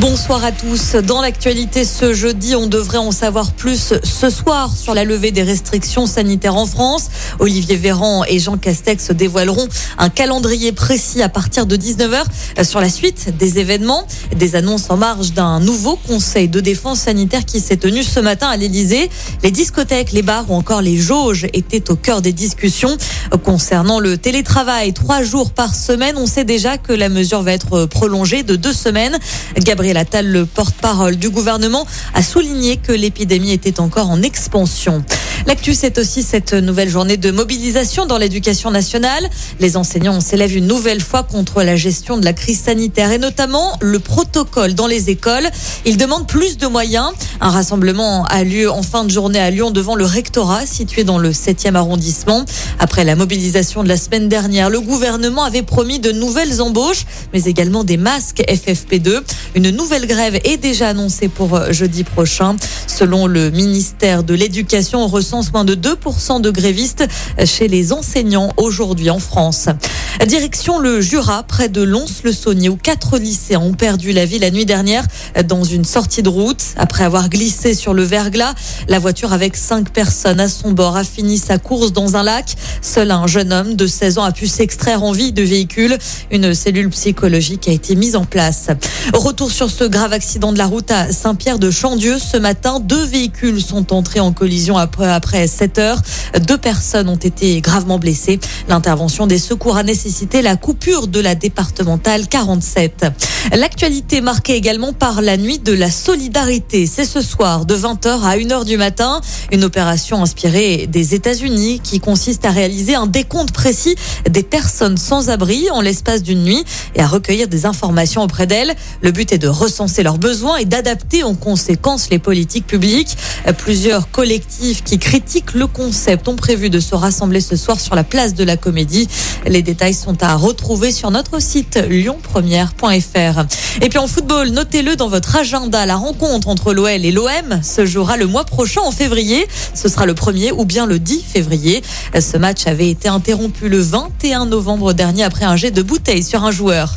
Bonsoir à tous. Dans l'actualité ce jeudi, on devrait en savoir plus ce soir sur la levée des restrictions sanitaires en France. Olivier Véran et Jean Castex dévoileront un calendrier précis à partir de 19h sur la suite des événements. Des annonces en marge d'un nouveau conseil de défense sanitaire qui s'est tenu ce matin à l'Elysée. Les discothèques, les bars ou encore les jauges étaient au cœur des discussions. Concernant le télétravail, trois jours par semaine, on sait déjà que la mesure va être prolongée de deux semaines. Gabriel Attal, le porte-parole du gouvernement, a souligné que l'épidémie était encore en expansion. L'actu, c'est aussi cette nouvelle journée de mobilisation dans l'éducation nationale. Les enseignants s'élèvent une nouvelle fois contre la gestion de la crise sanitaire et notamment le protocole dans les écoles. Ils demandent plus de moyens. Un rassemblement a lieu en fin de journée à Lyon devant le rectorat situé dans le 7e arrondissement. Après la mobilisation de la semaine dernière, le gouvernement avait promis de nouvelles embauches, mais également des masques FFP2. Une nouvelle grève est déjà annoncée pour euh, jeudi prochain. Selon le ministère de l'Éducation, on recense moins de 2% de grévistes chez les enseignants aujourd'hui en France. Direction le Jura, près de Lons-le-Saunier, où quatre lycéens ont perdu la vie la nuit dernière dans une sortie de route. Après avoir glissé sur le verglas, la voiture avec cinq personnes à son bord a fini sa course dans un lac. Seul un jeune homme de 16 ans a pu s'extraire en vie de véhicule. Une cellule psychologique a été mise en place. Retour sur ce grave accident de la route à Saint-Pierre de Chandieu. Ce matin, deux véhicules sont entrés en collision après, après 7 heures. Deux personnes ont été gravement blessées. L'intervention des secours a nécessité la coupure de la départementale 47. L'actualité marquée également par la nuit de la solidarité. C'est ce soir de 20h à 1h du matin. Une opération inspirée des États-Unis qui consiste à réaliser un décompte précis des personnes sans abri en l'espace d'une nuit et à recueillir des informations auprès d'elles. Le but est de recenser leurs besoins et d'adapter en conséquence les politiques publiques. Plusieurs collectifs qui critiquent le concept ont prévu de se rassembler ce soir sur la place de la Comédie. Les détails sont à retrouver sur notre site lyonpremière.fr. Et puis en football, notez-le dans votre agenda, la rencontre entre l'OL et l'OM se jouera le mois prochain en février. Ce sera le 1er ou bien le 10 février. Ce match avait été interrompu le 21 novembre dernier après un jet de bouteille sur un joueur.